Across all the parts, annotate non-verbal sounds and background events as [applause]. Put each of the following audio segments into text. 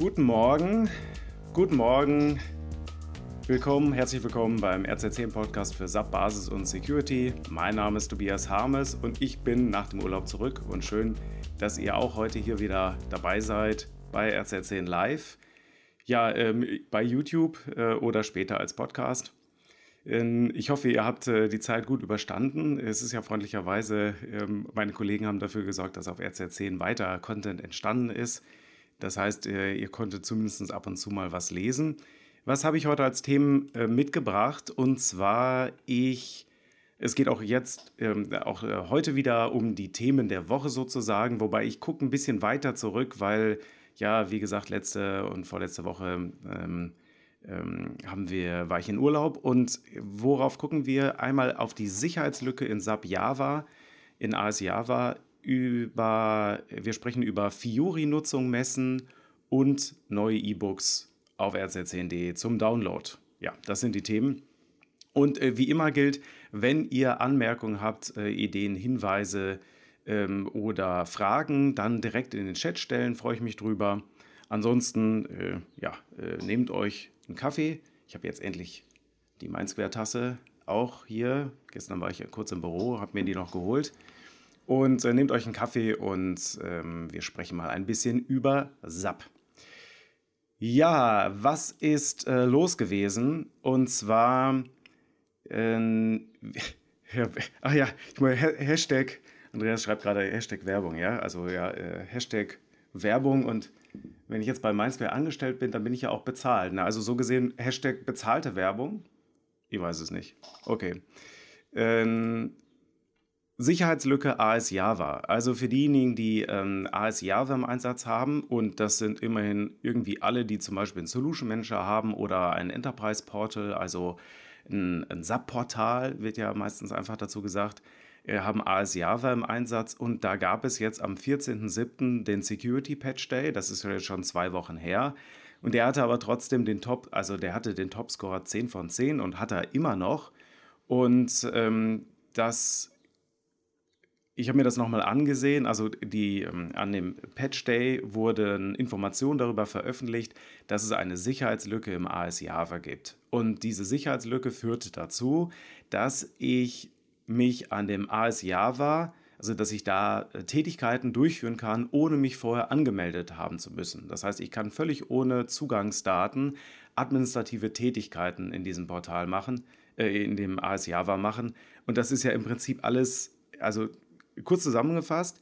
Guten Morgen, guten Morgen, willkommen, herzlich willkommen beim RC10 Podcast für SAP Basis und Security. Mein Name ist Tobias Harmes und ich bin nach dem Urlaub zurück und schön, dass ihr auch heute hier wieder dabei seid bei RC10 Live. Ja, ähm, bei YouTube äh, oder später als Podcast. Ähm, ich hoffe, ihr habt äh, die Zeit gut überstanden. Es ist ja freundlicherweise, ähm, meine Kollegen haben dafür gesorgt, dass auf RC10 weiter Content entstanden ist. Das heißt, äh, ihr konntet zumindest ab und zu mal was lesen. Was habe ich heute als Themen äh, mitgebracht? Und zwar, ich, es geht auch jetzt, ähm, auch äh, heute wieder um die Themen der Woche sozusagen, wobei ich gucke ein bisschen weiter zurück, weil, ja, wie gesagt, letzte und vorletzte Woche ähm, ähm, haben wir, war ich in Urlaub und worauf gucken wir? Einmal auf die Sicherheitslücke in SAP Java, in AS Java über, wir sprechen über Fiori-Nutzung messen und neue E-Books auf rz10.de zum Download. Ja, das sind die Themen. Und äh, wie immer gilt, wenn ihr Anmerkungen habt, äh, Ideen, Hinweise ähm, oder Fragen, dann direkt in den Chat stellen, freue ich mich drüber. Ansonsten, äh, ja, äh, nehmt euch einen Kaffee. Ich habe jetzt endlich die Mainz-Quer-Tasse auch hier. Gestern war ich ja kurz im Büro, habe mir die noch geholt. Und äh, nehmt euch einen Kaffee und ähm, wir sprechen mal ein bisschen über SAP. Ja, was ist äh, los gewesen? Und zwar, ähm, [laughs] ach ja, ich meine, Hashtag, Andreas schreibt gerade Hashtag Werbung, ja, also ja, äh, Hashtag Werbung und wenn ich jetzt bei Mainzwehr angestellt bin, dann bin ich ja auch bezahlt. Ne? Also so gesehen Hashtag bezahlte Werbung. Ich weiß es nicht. Okay. Ähm, Sicherheitslücke AS Java. Also für diejenigen, die ähm, AS Java im Einsatz haben, und das sind immerhin irgendwie alle, die zum Beispiel einen Solution Manager haben oder ein Enterprise Portal, also ein, ein SAP-Portal, wird ja meistens einfach dazu gesagt, äh, haben AS Java im Einsatz und da gab es jetzt am 14.07. den Security Patch Day, das ist jetzt schon zwei Wochen her. Und der hatte aber trotzdem den Top, also der hatte den Topscore 10 von 10 und hat er immer noch. Und ähm, das ich habe mir das nochmal angesehen. Also die, ähm, an dem Patch Day wurden Informationen darüber veröffentlicht, dass es eine Sicherheitslücke im AS Java gibt. Und diese Sicherheitslücke führt dazu, dass ich mich an dem AS Java, also dass ich da äh, Tätigkeiten durchführen kann, ohne mich vorher angemeldet haben zu müssen. Das heißt, ich kann völlig ohne Zugangsdaten administrative Tätigkeiten in diesem Portal machen, äh, in dem AS Java machen. Und das ist ja im Prinzip alles, also kurz zusammengefasst,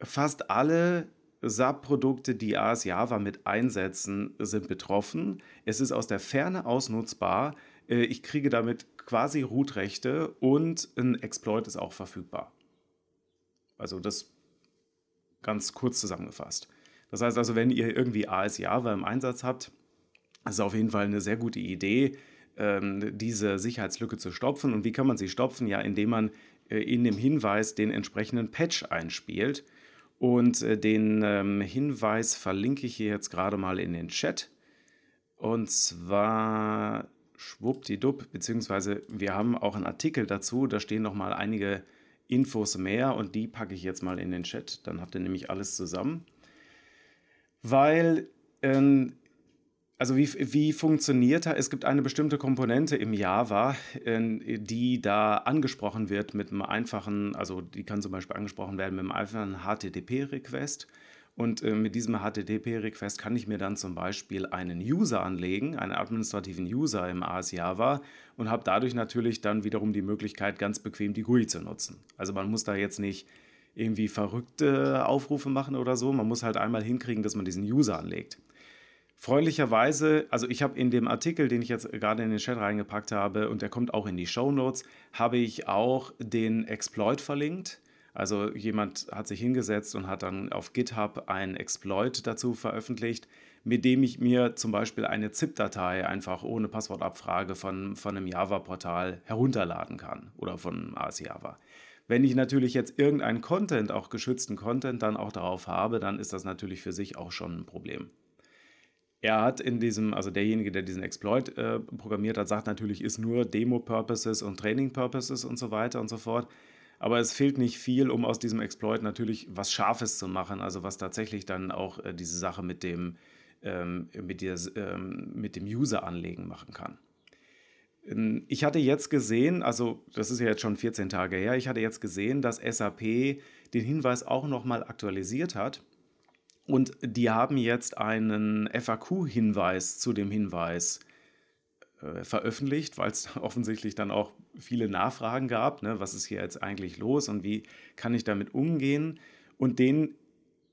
fast alle SAP-Produkte, die AS Java mit einsetzen, sind betroffen. Es ist aus der Ferne ausnutzbar. Äh, ich kriege damit quasi Root-Rechte und ein Exploit ist auch verfügbar. Also das ganz kurz zusammengefasst. Das heißt also, wenn ihr irgendwie AS Java im Einsatz habt, ist es auf jeden Fall eine sehr gute Idee, ähm, diese Sicherheitslücke zu stopfen. Und wie kann man sie stopfen? Ja, indem man in dem Hinweis den entsprechenden Patch einspielt. Und äh, den ähm, Hinweis verlinke ich hier jetzt gerade mal in den Chat. Und zwar schwuppdiwupp, beziehungsweise wir haben auch einen Artikel dazu, da stehen nochmal einige Infos mehr und die packe ich jetzt mal in den Chat. Dann habt ihr nämlich alles zusammen. Weil ähm, also wie, wie funktioniert er? Es gibt eine bestimmte Komponente im Java, die da angesprochen wird mit einem einfachen, also die kann zum Beispiel angesprochen werden mit einem einfachen HTTP-Request. Und äh, mit diesem HTTP-Request kann ich mir dann zum Beispiel einen User anlegen, einen administrativen User im AS Java und habe dadurch natürlich dann wiederum die Möglichkeit, ganz bequem die GUI zu nutzen. Also man muss da jetzt nicht irgendwie verrückte Aufrufe machen oder so. Man muss halt einmal hinkriegen, dass man diesen User anlegt. Freundlicherweise, also ich habe in dem Artikel, den ich jetzt gerade in den Chat reingepackt habe, und der kommt auch in die Show Notes, habe ich auch den Exploit verlinkt. Also jemand hat sich hingesetzt und hat dann auf GitHub einen Exploit dazu veröffentlicht, mit dem ich mir zum Beispiel eine ZIP-Datei einfach ohne Passwortabfrage von, von einem Java-Portal herunterladen kann oder von AS Java. Wenn ich natürlich jetzt irgendeinen Content, auch geschützten Content, dann auch darauf habe, dann ist das natürlich für sich auch schon ein Problem. Er hat in diesem, also derjenige, der diesen Exploit äh, programmiert hat, sagt natürlich, ist nur Demo-Purposes und Training-Purposes und so weiter und so fort. Aber es fehlt nicht viel, um aus diesem Exploit natürlich was Scharfes zu machen, also was tatsächlich dann auch äh, diese Sache mit dem, ähm, mit, der, ähm, mit dem User-Anlegen machen kann. Ähm, ich hatte jetzt gesehen, also das ist ja jetzt schon 14 Tage her, ich hatte jetzt gesehen, dass SAP den Hinweis auch nochmal aktualisiert hat. Und die haben jetzt einen FAQ-Hinweis zu dem Hinweis äh, veröffentlicht, weil es [laughs] offensichtlich dann auch viele Nachfragen gab. Ne? Was ist hier jetzt eigentlich los und wie kann ich damit umgehen? Und den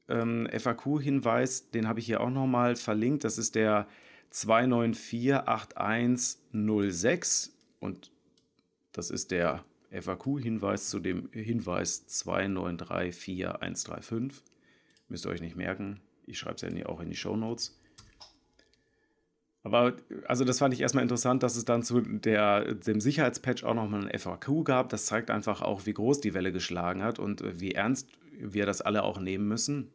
ähm, FAQ-Hinweis, den habe ich hier auch nochmal verlinkt. Das ist der 2948106 und das ist der FAQ-Hinweis zu dem Hinweis 2934135. Müsst ihr euch nicht merken. Ich schreibe es ja auch in die Show Notes. Aber also das fand ich erstmal interessant, dass es dann zu der, dem Sicherheitspatch auch nochmal ein FAQ gab. Das zeigt einfach auch, wie groß die Welle geschlagen hat und wie ernst wir das alle auch nehmen müssen.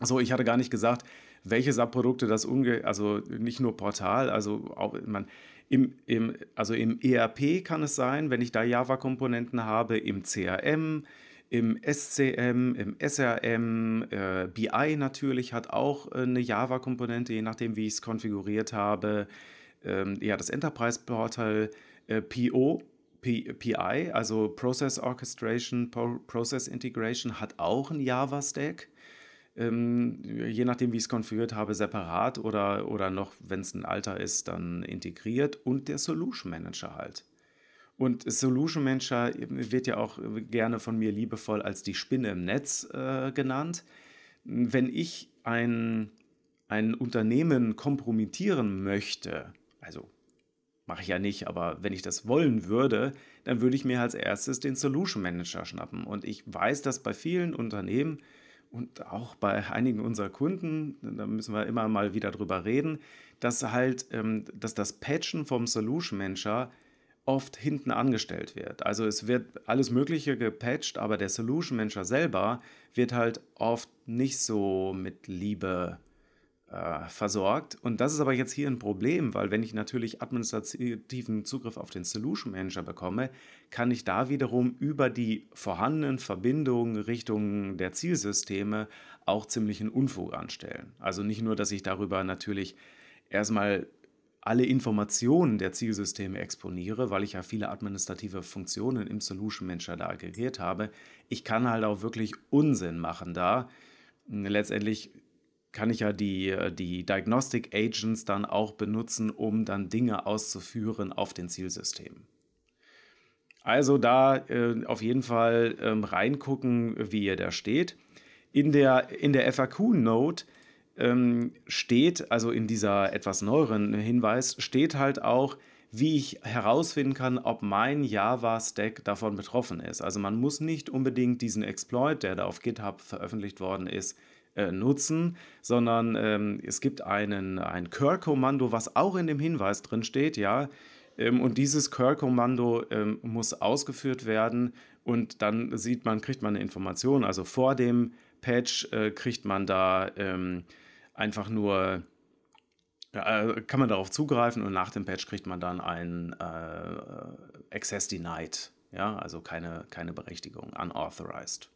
So, ich hatte gar nicht gesagt, welche Subprodukte das unge also nicht nur Portal, also auch man im, im, also im ERP kann es sein, wenn ich da Java-Komponenten habe, im CRM, im SCM, im SRM, äh, BI natürlich hat auch äh, eine Java-Komponente, je nachdem, wie ich es konfiguriert habe. Ähm, ja, das Enterprise-Portal äh, PO, P, PI, also Process Orchestration, Pro Process Integration, hat auch einen Java-Stack. Ähm, je nachdem, wie ich es konfiguriert habe, separat oder, oder noch, wenn es ein alter ist, dann integriert. Und der Solution Manager halt. Und Solution Manager wird ja auch gerne von mir liebevoll als die Spinne im Netz äh, genannt. Wenn ich ein, ein Unternehmen kompromittieren möchte, also mache ich ja nicht, aber wenn ich das wollen würde, dann würde ich mir als erstes den Solution Manager schnappen. Und ich weiß, dass bei vielen Unternehmen und auch bei einigen unserer Kunden, da müssen wir immer mal wieder drüber reden, dass halt, ähm, dass das Patchen vom Solution Manager oft hinten angestellt wird. Also es wird alles Mögliche gepatcht, aber der Solution Manager selber wird halt oft nicht so mit Liebe äh, versorgt. Und das ist aber jetzt hier ein Problem, weil wenn ich natürlich administrativen Zugriff auf den Solution Manager bekomme, kann ich da wiederum über die vorhandenen Verbindungen Richtung der Zielsysteme auch ziemlichen Unfug anstellen. Also nicht nur, dass ich darüber natürlich erstmal alle Informationen der Zielsysteme exponiere, weil ich ja viele administrative Funktionen im Solution Manager da aggregiert habe. Ich kann halt auch wirklich Unsinn machen da. Letztendlich kann ich ja die, die Diagnostic Agents dann auch benutzen, um dann Dinge auszuführen auf den Zielsystemen. Also da äh, auf jeden Fall ähm, reingucken, wie ihr da steht. In der, in der FAQ-Note ähm, steht, also in dieser etwas neueren Hinweis, steht halt auch, wie ich herausfinden kann, ob mein Java-Stack davon betroffen ist. Also man muss nicht unbedingt diesen Exploit, der da auf GitHub veröffentlicht worden ist, äh, nutzen, sondern ähm, es gibt einen, ein Curl-Kommando, was auch in dem Hinweis drin steht, ja. Ähm, und dieses Curl-Kommando ähm, muss ausgeführt werden und dann sieht man, kriegt man eine Information. Also vor dem Patch äh, kriegt man da ähm, einfach nur, äh, kann man darauf zugreifen und nach dem Patch kriegt man dann ein äh, Access Denied. Ja, also keine, keine Berechtigung, unauthorized.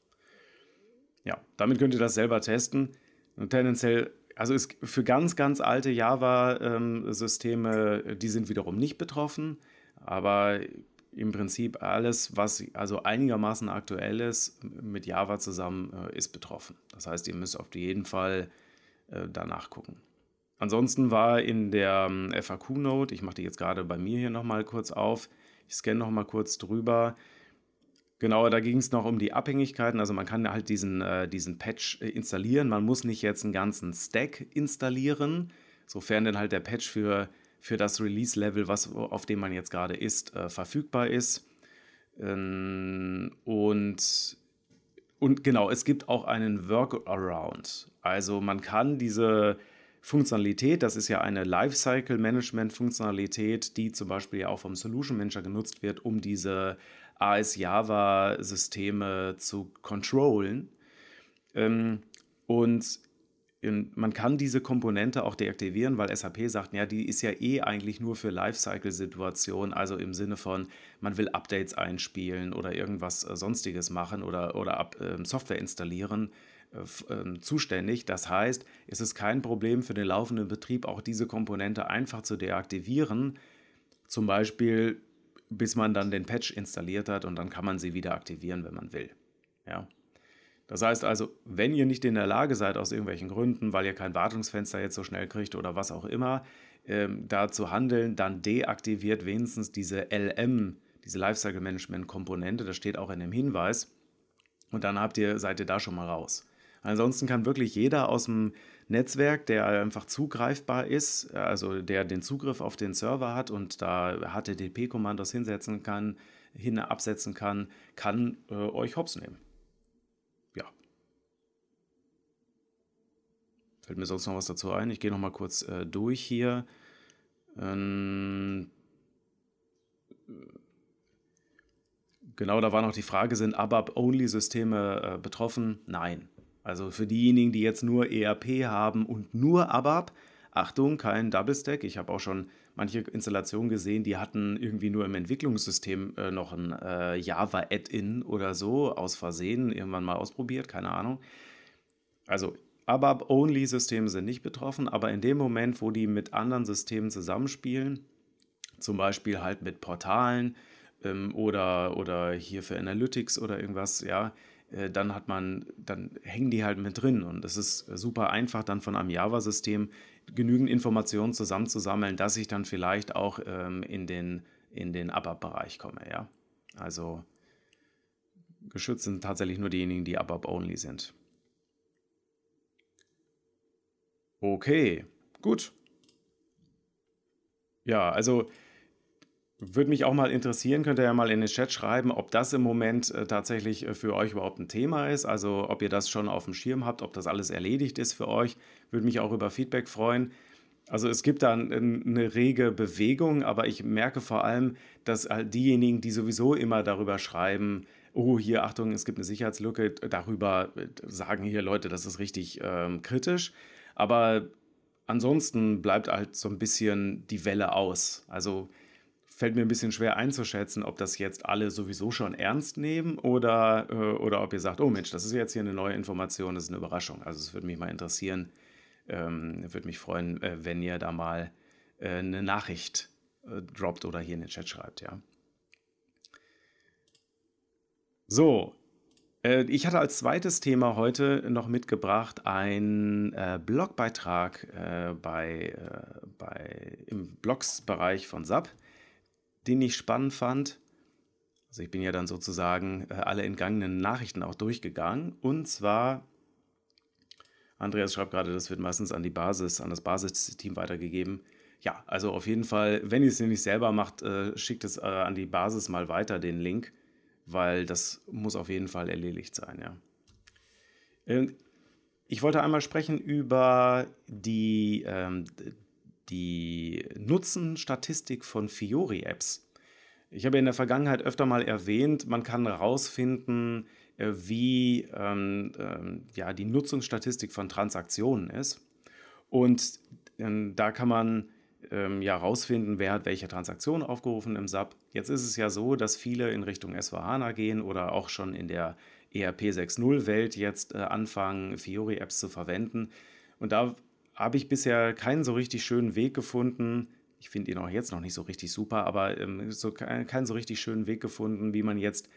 Ja, damit könnt ihr das selber testen. Und tendenziell, also ist für ganz, ganz alte Java-Systeme, ähm, die sind wiederum nicht betroffen. Aber im Prinzip alles, was also einigermaßen aktuell ist, mit Java zusammen äh, ist betroffen. Das heißt, ihr müsst auf jeden Fall äh, danach gucken. Ansonsten war in der ähm, FAQ-Note, ich mache die jetzt gerade bei mir hier nochmal kurz auf, ich scanne nochmal kurz drüber. Genau, da ging es noch um die Abhängigkeiten. Also man kann halt diesen, äh, diesen Patch äh, installieren. Man muss nicht jetzt einen ganzen Stack installieren, sofern dann halt der Patch für, für das Release-Level, auf dem man jetzt gerade ist, äh, verfügbar ist. Ähm, und und genau, es gibt auch einen Workaround. Also man kann diese Funktionalität, das ist ja eine Lifecycle-Management-Funktionalität, die zum Beispiel ja auch vom Solution Manager genutzt wird, um diese AS-Java-Systeme zu controllen. Ähm, und man kann diese Komponente auch deaktivieren, weil SAP sagt, ja, die ist ja eh eigentlich nur für Lifecycle-Situationen, also im Sinne von, man will Updates einspielen oder irgendwas äh, sonstiges machen oder, oder ab, äh, Software installieren, äh, ähm, zuständig. Das heißt, es ist kein Problem für den laufenden Betrieb, auch diese Komponente einfach zu deaktivieren, zum Beispiel bis man dann den Patch installiert hat und dann kann man sie wieder aktivieren, wenn man will. Ja. Das heißt also, wenn ihr nicht in der Lage seid, aus irgendwelchen Gründen, weil ihr kein Wartungsfenster jetzt so schnell kriegt oder was auch immer, ähm, da zu handeln, dann deaktiviert wenigstens diese LM, diese Lifecycle Management Komponente, das steht auch in dem Hinweis. Und dann habt ihr, seid ihr da schon mal raus. Ansonsten kann wirklich jeder aus dem Netzwerk, der einfach zugreifbar ist, also der den Zugriff auf den Server hat und da HTTP-Kommandos hinsetzen kann, hin absetzen kann, kann äh, euch hops nehmen. Fällt mir sonst noch was dazu ein? Ich gehe noch mal kurz äh, durch hier. Ähm, genau, da war noch die Frage, sind ABAP-Only-Systeme äh, betroffen? Nein. Also für diejenigen, die jetzt nur ERP haben und nur ABAP, Achtung, kein Double Stack. Ich habe auch schon manche Installationen gesehen, die hatten irgendwie nur im Entwicklungssystem äh, noch ein äh, Java-Add-in oder so aus Versehen irgendwann mal ausprobiert, keine Ahnung. Also ABAP-Only-Systeme sind nicht betroffen, aber in dem Moment, wo die mit anderen Systemen zusammenspielen, zum Beispiel halt mit Portalen ähm, oder, oder hier für Analytics oder irgendwas, ja, äh, dann hat man, dann hängen die halt mit drin und es ist super einfach, dann von einem Java-System genügend Informationen zusammenzusammeln, dass ich dann vielleicht auch ähm, in den, in den ABAP-Bereich komme, ja. Also geschützt sind tatsächlich nur diejenigen, die ABAP-only sind. Okay, gut. Ja, also würde mich auch mal interessieren, könnt ihr ja mal in den Chat schreiben, ob das im Moment äh, tatsächlich äh, für euch überhaupt ein Thema ist. Also ob ihr das schon auf dem Schirm habt, ob das alles erledigt ist für euch. Würde mich auch über Feedback freuen. Also es gibt da eine rege Bewegung, aber ich merke vor allem, dass halt diejenigen, die sowieso immer darüber schreiben, oh hier Achtung, es gibt eine Sicherheitslücke, darüber äh, sagen hier Leute, das ist richtig ähm, kritisch. Aber ansonsten bleibt halt so ein bisschen die Welle aus. Also fällt mir ein bisschen schwer einzuschätzen, ob das jetzt alle sowieso schon ernst nehmen oder, äh, oder ob ihr sagt, oh Mensch, das ist jetzt hier eine neue Information, das ist eine Überraschung. Also es würde mich mal interessieren, ähm, würde mich freuen, äh, wenn ihr da mal äh, eine Nachricht äh, droppt oder hier in den Chat schreibt, ja. So, ich hatte als zweites Thema heute noch mitgebracht einen äh, Blogbeitrag äh, bei, äh, bei, im Blogsbereich von SAP, den ich spannend fand. Also ich bin ja dann sozusagen äh, alle entgangenen Nachrichten auch durchgegangen. Und zwar, Andreas schreibt gerade, das wird meistens an die Basis, an das Basisteam weitergegeben. Ja, also auf jeden Fall, wenn ihr es nicht selber macht, äh, schickt es an die Basis mal weiter, den Link weil das muss auf jeden Fall erledigt sein, ja. Ähm, ich wollte einmal sprechen über die, ähm, die Nutzenstatistik von Fiori-Apps. Ich habe in der Vergangenheit öfter mal erwähnt, man kann herausfinden, äh, wie ähm, ähm, ja, die Nutzungsstatistik von Transaktionen ist. Und äh, da kann man ähm, ja rausfinden, wer hat welche Transaktion aufgerufen im SAP. Jetzt ist es ja so, dass viele in Richtung S4HANA gehen oder auch schon in der ERP 6.0 Welt jetzt äh, anfangen, Fiori-Apps zu verwenden. Und da habe ich bisher keinen so richtig schönen Weg gefunden. Ich finde ihn auch jetzt noch nicht so richtig super, aber ähm, so, keinen so richtig schönen Weg gefunden, wie man jetzt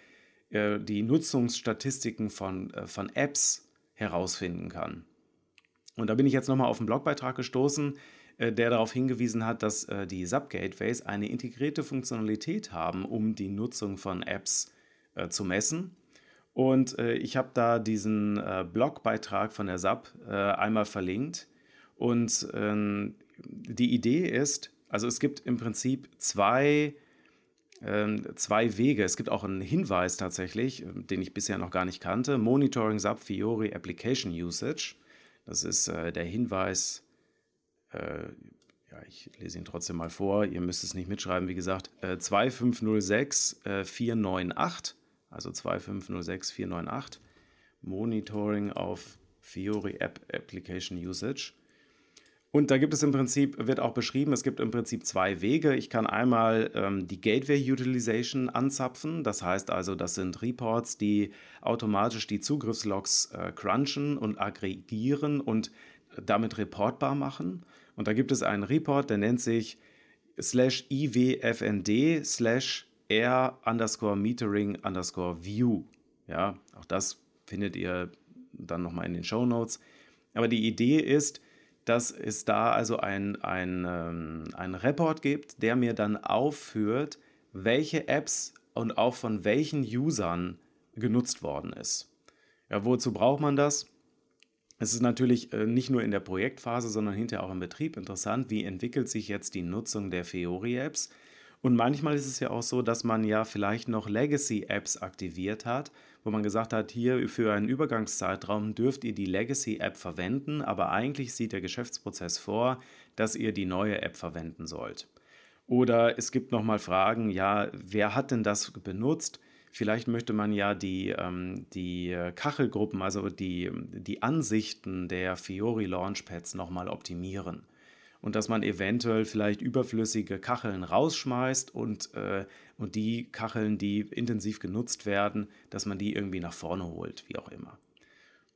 äh, die Nutzungsstatistiken von, äh, von Apps herausfinden kann. Und da bin ich jetzt nochmal auf einen Blogbeitrag gestoßen, der darauf hingewiesen hat, dass äh, die SAP-Gateways eine integrierte Funktionalität haben, um die Nutzung von Apps äh, zu messen. Und ich habe da diesen Blogbeitrag von der SAP einmal verlinkt. Und ähm, die Idee ist, also es gibt im Prinzip zwei, ähm, zwei Wege. Es gibt auch einen Hinweis tatsächlich, den ich bisher noch gar nicht kannte. Monitoring SAP Fiori Application Usage. Das ist der Hinweis äh, ja, ich lese ihn trotzdem mal vor, ihr müsst es nicht mitschreiben, wie gesagt, äh, 2506 äh, 498, also 2506 498, Monitoring auf Fiori App Application Usage. Und da gibt es im Prinzip, wird auch beschrieben, es gibt im Prinzip zwei Wege. Ich kann einmal ähm, die Gateway Utilization anzapfen. Das heißt also, das sind Reports, die automatisch die Zugriffslogs äh, crunchen und aggregieren und damit reportbar machen. Und da gibt es einen Report, der nennt sich slash iwfnd slash r underscore metering underscore view. Ja, auch das findet ihr dann nochmal in den Show Notes. Aber die Idee ist, dass es da also ein, ein, ähm, ein Report gibt, der mir dann aufführt, welche Apps und auch von welchen Usern genutzt worden ist. Ja, wozu braucht man das? Es ist natürlich äh, nicht nur in der Projektphase, sondern hinterher auch im Betrieb interessant, wie entwickelt sich jetzt die Nutzung der Fiori-Apps. Und manchmal ist es ja auch so, dass man ja vielleicht noch Legacy-Apps aktiviert hat wo man gesagt hat, hier für einen Übergangszeitraum dürft ihr die Legacy-App verwenden, aber eigentlich sieht der Geschäftsprozess vor, dass ihr die neue App verwenden sollt. Oder es gibt nochmal Fragen, ja, wer hat denn das benutzt? Vielleicht möchte man ja die, ähm, die Kachelgruppen, also die, die Ansichten der Fiori Launchpads nochmal optimieren und dass man eventuell vielleicht überflüssige Kacheln rausschmeißt und, äh, und die Kacheln, die intensiv genutzt werden, dass man die irgendwie nach vorne holt, wie auch immer.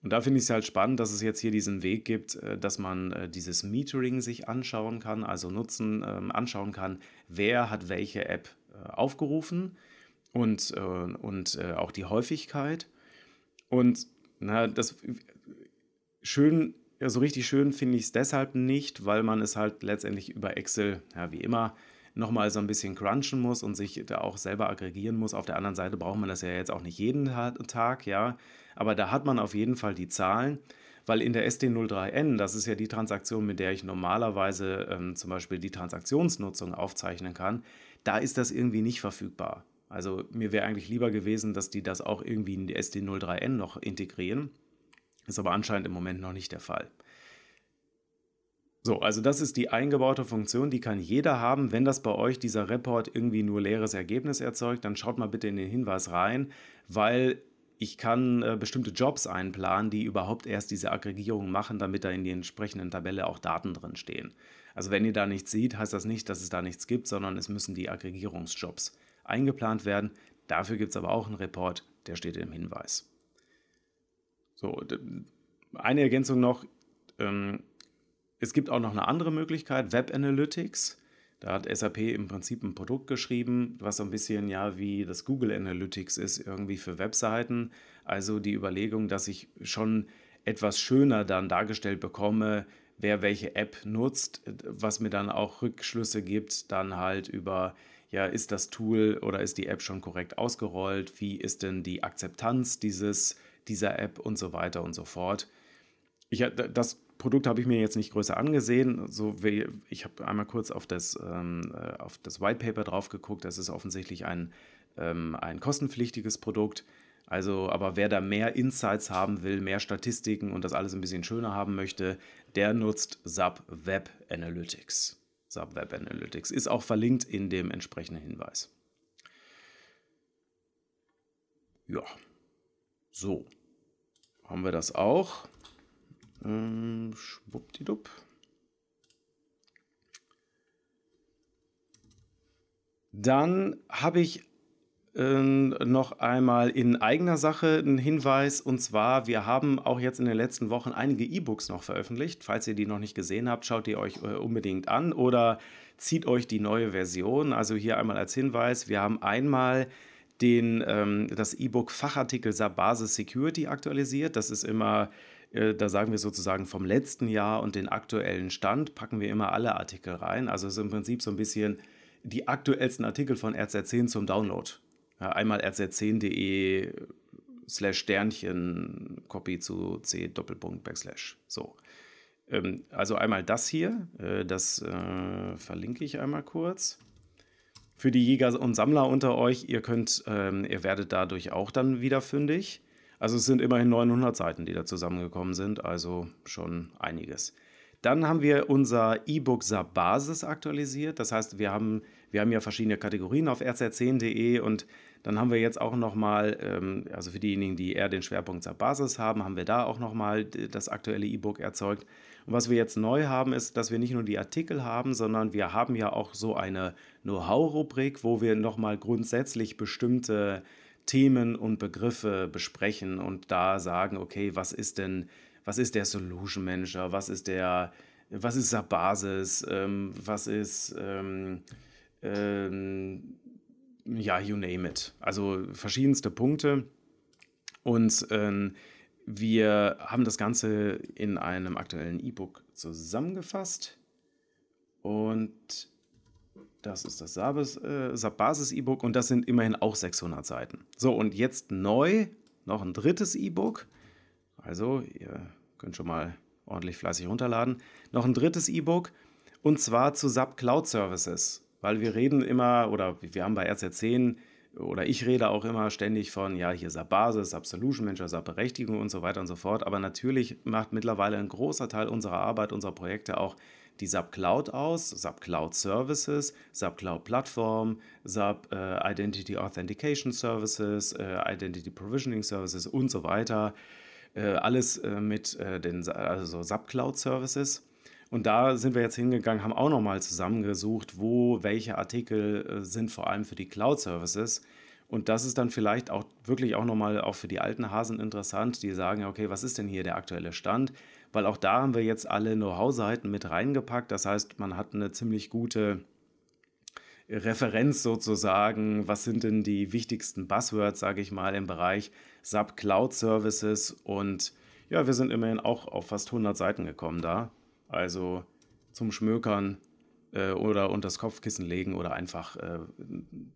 Und da finde ich es halt spannend, dass es jetzt hier diesen Weg gibt, äh, dass man äh, dieses Metering sich anschauen kann, also nutzen, ähm, anschauen kann, wer hat welche App äh, aufgerufen und, und auch die Häufigkeit. Und na, das schön ja, so richtig schön finde ich es deshalb nicht, weil man es halt letztendlich über Excel, ja, wie immer, nochmal so ein bisschen crunchen muss und sich da auch selber aggregieren muss. Auf der anderen Seite braucht man das ja jetzt auch nicht jeden Tag, ja. Aber da hat man auf jeden Fall die Zahlen, weil in der SD03N, das ist ja die Transaktion, mit der ich normalerweise ähm, zum Beispiel die Transaktionsnutzung aufzeichnen kann, da ist das irgendwie nicht verfügbar. Also mir wäre eigentlich lieber gewesen, dass die das auch irgendwie in die SD03N noch integrieren. Ist aber anscheinend im Moment noch nicht der Fall. So, also das ist die eingebaute Funktion, die kann jeder haben. Wenn das bei euch dieser Report irgendwie nur leeres Ergebnis erzeugt, dann schaut mal bitte in den Hinweis rein, weil ich kann äh, bestimmte Jobs einplanen, die überhaupt erst diese Aggregierung machen, damit da in die entsprechenden Tabelle auch Daten drin stehen. Also wenn ihr da nichts seht, heißt das nicht, dass es da nichts gibt, sondern es müssen die Aggregierungsjobs eingeplant werden. Dafür gibt es aber auch einen Report, der steht im Hinweis. So, eine Ergänzung noch. Ähm, es gibt auch noch eine andere Möglichkeit, Web Analytics. Da hat SAP im Prinzip ein Produkt geschrieben, was so ein bisschen ja wie das Google Analytics ist, irgendwie für Webseiten. Also die Überlegung, dass ich schon etwas schöner dann dargestellt bekomme, wer welche App nutzt, was mir dann auch Rückschlüsse gibt, dann halt über, ja, ist das Tool oder ist die App schon korrekt ausgerollt? Wie ist denn die Akzeptanz dieses dieser App und so weiter und so fort. Ich, das Produkt habe ich mir jetzt nicht größer angesehen. So wie, ich habe einmal kurz auf das, ähm, äh, auf das White Paper drauf geguckt. Das ist offensichtlich ein, ähm, ein kostenpflichtiges Produkt. Also, aber wer da mehr Insights haben will, mehr Statistiken und das alles ein bisschen schöner haben möchte, der nutzt SAP Web Analytics. SAP Web Analytics ist auch verlinkt in dem entsprechenden Hinweis. Ja. So, haben wir das auch. Ähm, schwuppdiwupp. Dann habe ich noch einmal in eigener Sache einen Hinweis und zwar, wir haben auch jetzt in den letzten Wochen einige E-Books noch veröffentlicht. Falls ihr die noch nicht gesehen habt, schaut ihr euch äh, unbedingt an oder zieht euch die neue Version. Also hier einmal als Hinweis, wir haben einmal den, ähm, das E-Book Fachartikel Basis Security aktualisiert. Das ist immer, äh, da sagen wir sozusagen vom letzten Jahr und den aktuellen Stand, packen wir immer alle Artikel rein. Also es ist im Prinzip so ein bisschen die aktuellsten Artikel von RZ10 zum Download. Ja, einmal rz10.de slash Sternchen, Copy zu C Doppelpunkt Backslash. So. Ähm, also einmal das hier, äh, das äh, verlinke ich einmal kurz für die Jäger und Sammler unter euch, ihr könnt, ähm, ihr werdet dadurch auch dann wieder fündig. Also es sind immerhin 900 Seiten, die da zusammengekommen sind, also schon einiges. Dann haben wir unser E-Book Basis aktualisiert. Das heißt, wir haben, wir haben ja verschiedene Kategorien auf rz10.de und Dann haben wir jetzt auch nochmal, ähm, also für diejenigen, die eher den Schwerpunkt zur Basis haben, haben wir da auch nochmal das aktuelle E-Book erzeugt. Und was wir jetzt neu haben, ist, dass wir nicht nur die Artikel haben, sondern wir haben ja auch so eine Know-how-Rubrik, wo wir nochmal grundsätzlich bestimmte Themen und Begriffe besprechen und da sagen, okay, was ist denn, was ist der Solution Manager, was ist der, was ist Basis, ähm, was ist, ähm, ähm, ja, you name it. Also verschiedenste Punkte. Und ähm, wir haben das Ganze in einem aktuellen E-Book zusammengefasst. Und das ist das SAP-Basis-E-Book und das sind immerhin auch 600 Seiten. So, und jetzt neu noch ein drittes E-Book. Also, ihr könnt schon mal ordentlich fleißig runterladen. Noch ein drittes E-Book und zwar zu SAP Cloud Services, weil wir reden immer oder wir haben bei RZ10 oder ich rede auch immer ständig von, ja, hier SAP Basis, SAP Solution Manager, SAP Berechtigung und so weiter und so fort. Aber natürlich macht mittlerweile ein großer Teil unserer Arbeit, unserer Projekte auch die SAP Cloud aus, SAP Cloud Services, SAP Cloud Plattform, SAP äh, Identity Authentication Services, äh, Identity Provisioning Services und so weiter. Äh, alles äh, mit äh, den also SAP Cloud Services. Und da sind wir jetzt hingegangen, haben auch nochmal zusammengesucht, wo welche Artikel äh, sind vor allem für die Cloud Services. Und das ist dann vielleicht auch wirklich auch nochmal auch für die alten Hasen interessant, die sagen, okay, was ist denn hier der aktuelle Stand? weil auch da haben wir jetzt alle Know-how-Seiten mit reingepackt. Das heißt, man hat eine ziemlich gute Referenz sozusagen, was sind denn die wichtigsten Buzzwords, sage ich mal, im Bereich SAP Cloud Services. Und ja, wir sind immerhin auch auf fast 100 Seiten gekommen da. Also zum Schmökern äh, oder unter das Kopfkissen legen oder einfach, äh,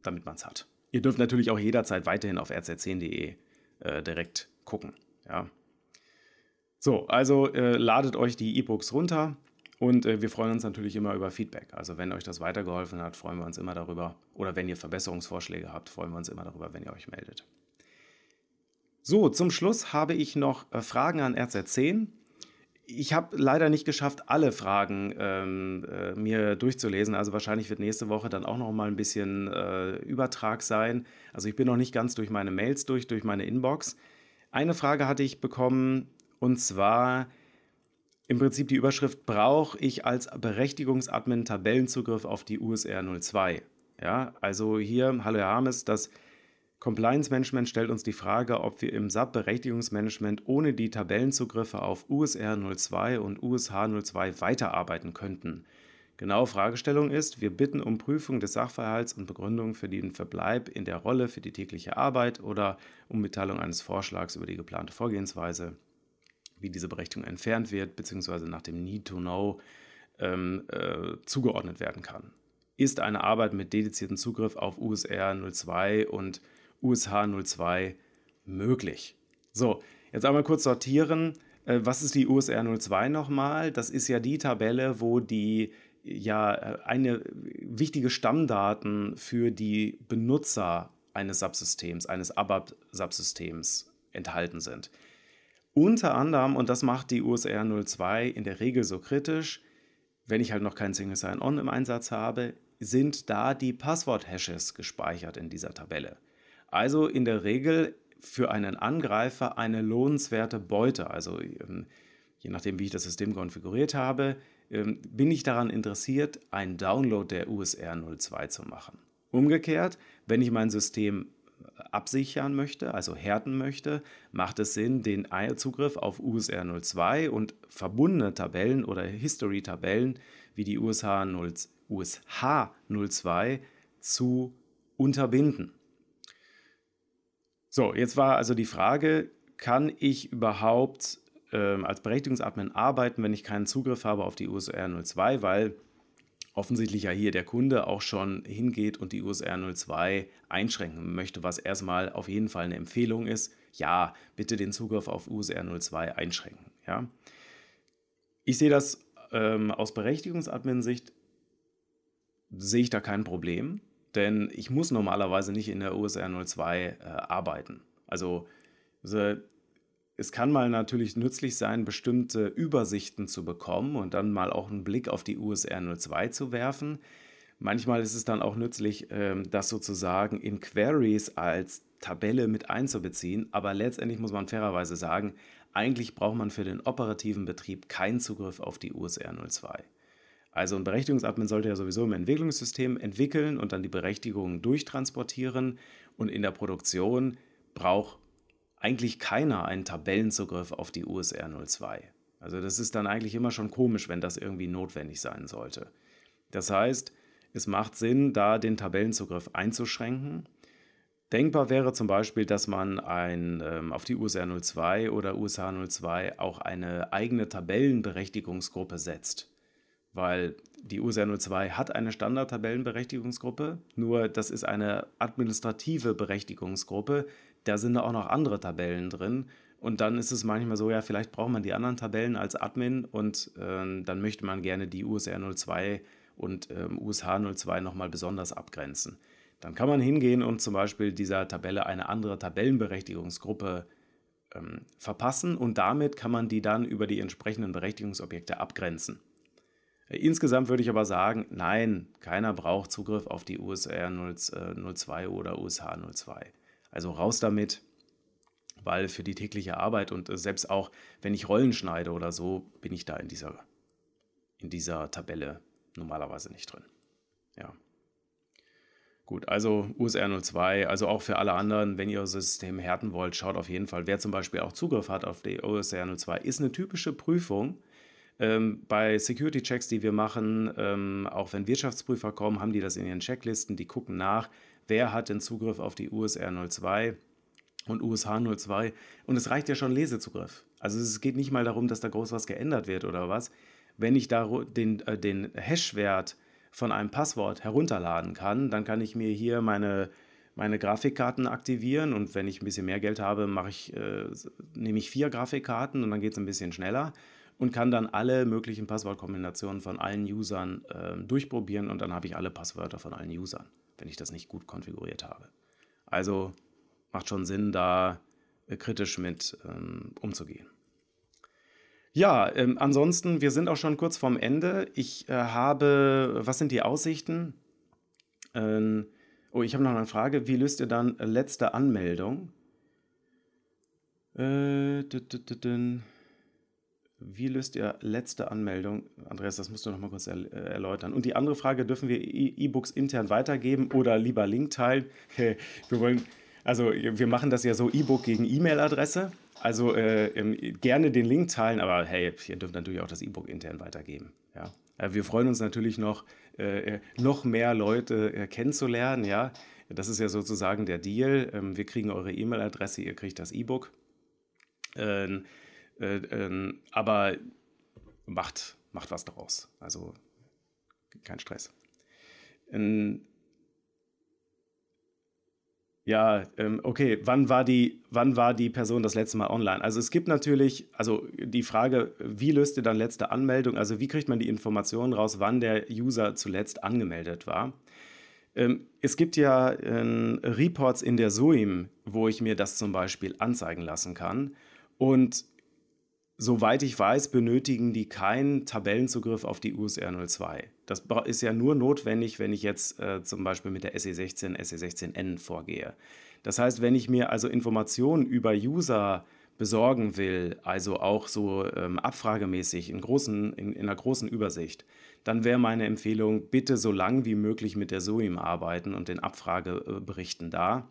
damit man es hat. Ihr dürft natürlich auch jederzeit weiterhin auf rz10.de äh, direkt gucken. Ja. So, also äh, ladet euch die E-Books runter und äh, wir freuen uns natürlich immer über Feedback. Also wenn euch das weitergeholfen hat, freuen wir uns immer darüber. Oder wenn ihr Verbesserungsvorschläge habt, freuen wir uns immer darüber, wenn ihr euch meldet. So, zum Schluss habe ich noch äh, Fragen an RZ10. Ich habe leider nicht geschafft, alle Fragen ähm, äh, mir durchzulesen. Also wahrscheinlich wird nächste Woche dann auch noch mal ein bisschen äh, Übertrag sein. Also ich bin noch nicht ganz durch meine Mails durch, durch meine Inbox. Eine Frage hatte ich bekommen, und zwar im Prinzip die Überschrift, brauche ich als Berechtigungsadmin Tabellenzugriff auf die USR 02? Ja, also hier, hallo Herr Harmes, das Compliance Management stellt uns die Frage, ob wir im SAP Berechtigungsmanagement ohne die Tabellenzugriffe auf USR 02 und USH 02 weiterarbeiten könnten. Genaue Fragestellung ist, wir bitten um Prüfung des Sachverhalts und Begründung für den Verbleib in der Rolle für die tägliche Arbeit oder um Mitteilung eines Vorschlags über die geplante Vorgehensweise wie diese Berechtigung entfernt wird, beziehungsweise nach dem Need to Know ähm, äh, zugeordnet werden kann. Ist eine Arbeit mit dediziertem Zugriff auf USR 02 und USH 02 möglich? So, jetzt einmal kurz sortieren. Äh, was ist die USR 02 nochmal? Das ist ja die Tabelle, wo die ja äh, eine wichtige Stammdaten für die Benutzer eines Subsystems, eines ABAP-Subsystems enthalten sind. Unter anderem, und das macht die USR 02 in der Regel so kritisch, wenn ich halt noch kein Single Sign-On im Einsatz habe, sind da die Passwort-Hashes gespeichert in dieser Tabelle. Also in der Regel für einen Angreifer eine lohnenswerte Beute. Also ähm, je nachdem, wie ich das System konfiguriert habe, ähm, bin ich daran interessiert, einen Download der USR 02 zu machen. Umgekehrt, wenn ich mein System absichern möchte, also härten möchte, macht es Sinn, den Zugriff auf USR 02 und verbundene Tabellen oder History-Tabellen wie die USH, 0, USH 02 zu unterbinden. So, jetzt war also die Frage, kann ich überhaupt ähm, als Berechtigungsadmin arbeiten, wenn ich keinen Zugriff habe auf die USR 02, weil offensichtlich ja hier der Kunde auch schon hingeht und die USR 02 einschränken möchte, was erstmal auf jeden Fall eine Empfehlung ist. Ja, bitte den Zugriff auf USR 02 einschränken. Ja. Ich sehe das ähm, aus Berechtigungsadmin-Sicht, sehe ich da kein Problem, denn ich muss normalerweise nicht in der USR 02 äh, arbeiten. Also, es kann mal natürlich nützlich sein, bestimmte Übersichten zu bekommen und dann mal auch einen Blick auf die USR 02 zu werfen. Manchmal ist es dann auch nützlich, ähm, das sozusagen in Queries als Tabelle mit einzubeziehen, aber letztendlich muss man fairerweise sagen, eigentlich braucht man für den operativen Betrieb keinen Zugriff auf die USR 02. Also ein Berechtigungsadmin sollte ja sowieso im Entwicklungssystem entwickeln und dann die Berechtigungen durchtransportieren und in der Produktion braucht eigentlich keiner einen Tabellenzugriff auf die USR 02. Also das ist dann eigentlich immer schon komisch, wenn das irgendwie notwendig sein sollte. Das heißt, es macht Sinn, da den Tabellenzugriff einzuschränken. Denkbar wäre zum Beispiel, dass man ein, ähm, auf die USR 02 oder USH 02 auch eine eigene Tabellenberechtigungsgruppe setzt. Weil die USR 02 hat eine Standard-Tabellenberechtigungsgruppe, nur das ist eine administrative Berechtigungsgruppe. Da sind auch noch andere Tabellen drin. Und dann ist es manchmal so, ja, vielleicht braucht man die anderen Tabellen als Admin und äh, dann möchte man gerne die USR 02 und ähm, USH 02 nochmal besonders abgrenzen. Dann kann man hingehen und zum Beispiel dieser Tabelle eine andere Tabellenberechtigungsgruppe ähm, verpassen und damit kann man die dann über die entsprechenden Berechtigungsobjekte abgrenzen. Insgesamt würde ich aber sagen, nein, keiner braucht Zugriff auf die USR 02 äh, oder USH 02. Also raus damit, weil für die tägliche Arbeit und äh, selbst auch, wenn ich Rollen schneide oder so, bin ich da in dieser, in dieser Tabelle normalerweise nicht drin. Ja. Gut, also USR 02, also auch für alle anderen, wenn ihr euer System härten wollt, schaut auf jeden Fall, wer zum Beispiel auch Zugriff hat auf die USR 02, ist eine typische Prüfung. Ähm, bei Security-Checks, die wir machen, ähm, auch wenn Wirtschaftsprüfer kommen, haben die das in ihren Checklisten, die gucken nach, wer hat den Zugriff auf die USR 02 und USH 02 und es reicht ja schon Lesezugriff. Also es geht nicht mal darum, dass da groß was geändert wird oder was. Wenn ich da den, äh, den Hash-Wert von einem Passwort herunterladen kann, dann kann ich mir hier meine, meine Grafikkarten aktivieren. Und wenn ich ein bisschen mehr Geld habe, mache ich, äh, nehme ich vier Grafikkarten und dann geht es ein bisschen schneller und kann dann alle möglichen Passwortkombinationen von allen Usern äh, durchprobieren und dann habe ich alle Passwörter von allen Usern, wenn ich das nicht gut konfiguriert habe. Also macht schon Sinn, da äh, kritisch mit ähm, umzugehen. Ja, ähm, ansonsten, wir sind auch schon kurz vorm Ende. Ich äh, habe, was sind die Aussichten? Ähm, oh, ich habe noch eine Frage. Wie löst ihr dann letzte Anmeldung? Äh, wie löst ihr letzte Anmeldung? Andreas, das musst du noch mal kurz äh, erläutern. Und die andere Frage, dürfen wir e-, E-Books intern weitergeben oder lieber Link teilen? [laughs] wir wollen, also wir machen das ja so E-Book gegen E-Mail-Adresse. Also äh, gerne den Link teilen, aber hey, ihr dürft natürlich auch das E-Book intern weitergeben. Ja. Äh, wir freuen uns natürlich noch, äh, äh, noch mehr Leute kennenzulernen. Ja. Das ist ja sozusagen der Deal. Ähm, wir kriegen eure E-Mail-Adresse, ihr kriegt das E-Book. Ähm, äh, ähm, aber macht, macht was daraus. Also kein Stress. Ähm, ja, ähm, okay, wann war, die, wann war die Person das letzte Mal online? Also es gibt natürlich, also die Frage, wie löst ihr dann letzte Anmeldung? Also wie kriegt man die Informationen raus, wann der User zuletzt angemeldet war? Ähm, es gibt ja äh, Reports in der SUIM, wo ich mir das zum Beispiel anzeigen lassen kann. Und Soweit ich weiß, benötigen die keinen Tabellenzugriff auf die USR 02. Das ist ja nur notwendig, wenn ich jetzt äh, zum Beispiel mit der SE16, SE16N vorgehe. Das heißt, wenn ich mir also Informationen über User besorgen will, also auch so ähm, abfragemäßig in, großen, in, in einer großen Übersicht, dann wäre meine Empfehlung, bitte so lang wie möglich mit der SOIM arbeiten und den Abfrageberichten da.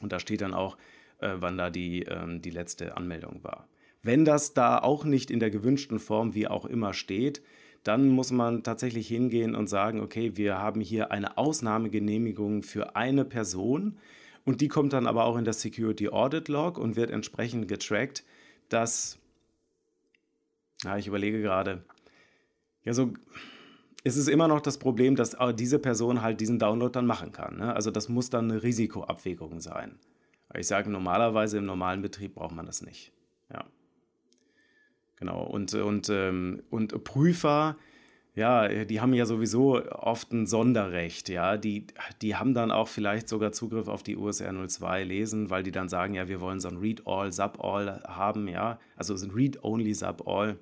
Und da steht dann auch, äh, wann da die, ähm, die letzte Anmeldung war. Wenn das da auch nicht in der gewünschten Form wie auch immer steht, dann muss man tatsächlich hingehen und sagen, okay, wir haben hier eine Ausnahmegenehmigung für eine Person und die kommt dann aber auch in das Security Audit Log und wird entsprechend getrackt, dass, ja, ich überlege gerade, ja, so, es ist immer noch das Problem, dass diese Person halt diesen Download dann machen kann. Ne? Also das muss dann eine Risikoabwägung sein. Ich sage, normalerweise im normalen Betrieb braucht man das nicht. Ja. Genau. Und, und, ähm, und Prüfer, ja, die haben ja sowieso oft ein Sonderrecht, ja. Die, die haben dann auch vielleicht sogar Zugriff auf die USR 02 lesen, weil die dann sagen, ja, wir wollen so ein Read-All, Sub-All haben, ja. Also so ein Read-Only, Sub-All.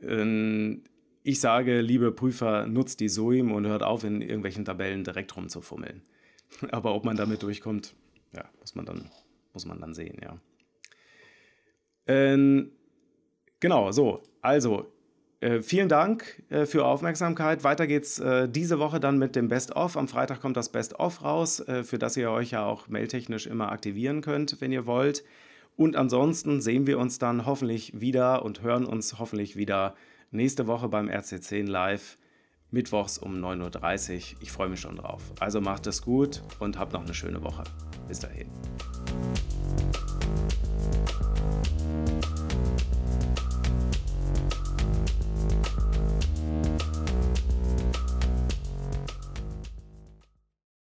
Ähm, ich sage, liebe Prüfer, nutzt die SOIM und hört auf, in irgendwelchen Tabellen direkt rumzufummeln. [laughs] Aber ob man damit durchkommt, ja, muss man dann, muss man dann sehen, ja. Ähm, genau, so. Also, äh, vielen Dank äh, für Aufmerksamkeit. Weiter geht's äh, diese Woche dann mit dem Best-of. Am Freitag kommt das Best-of raus, äh, für das ihr euch ja auch mailtechnisch immer aktivieren könnt, wenn ihr wollt. Und ansonsten sehen wir uns dann hoffentlich wieder und hören uns hoffentlich wieder nächste Woche beim RC10 Live, mittwochs um 9.30 Uhr. Ich freue mich schon drauf. Also macht es gut und habt noch eine schöne Woche. Bis dahin.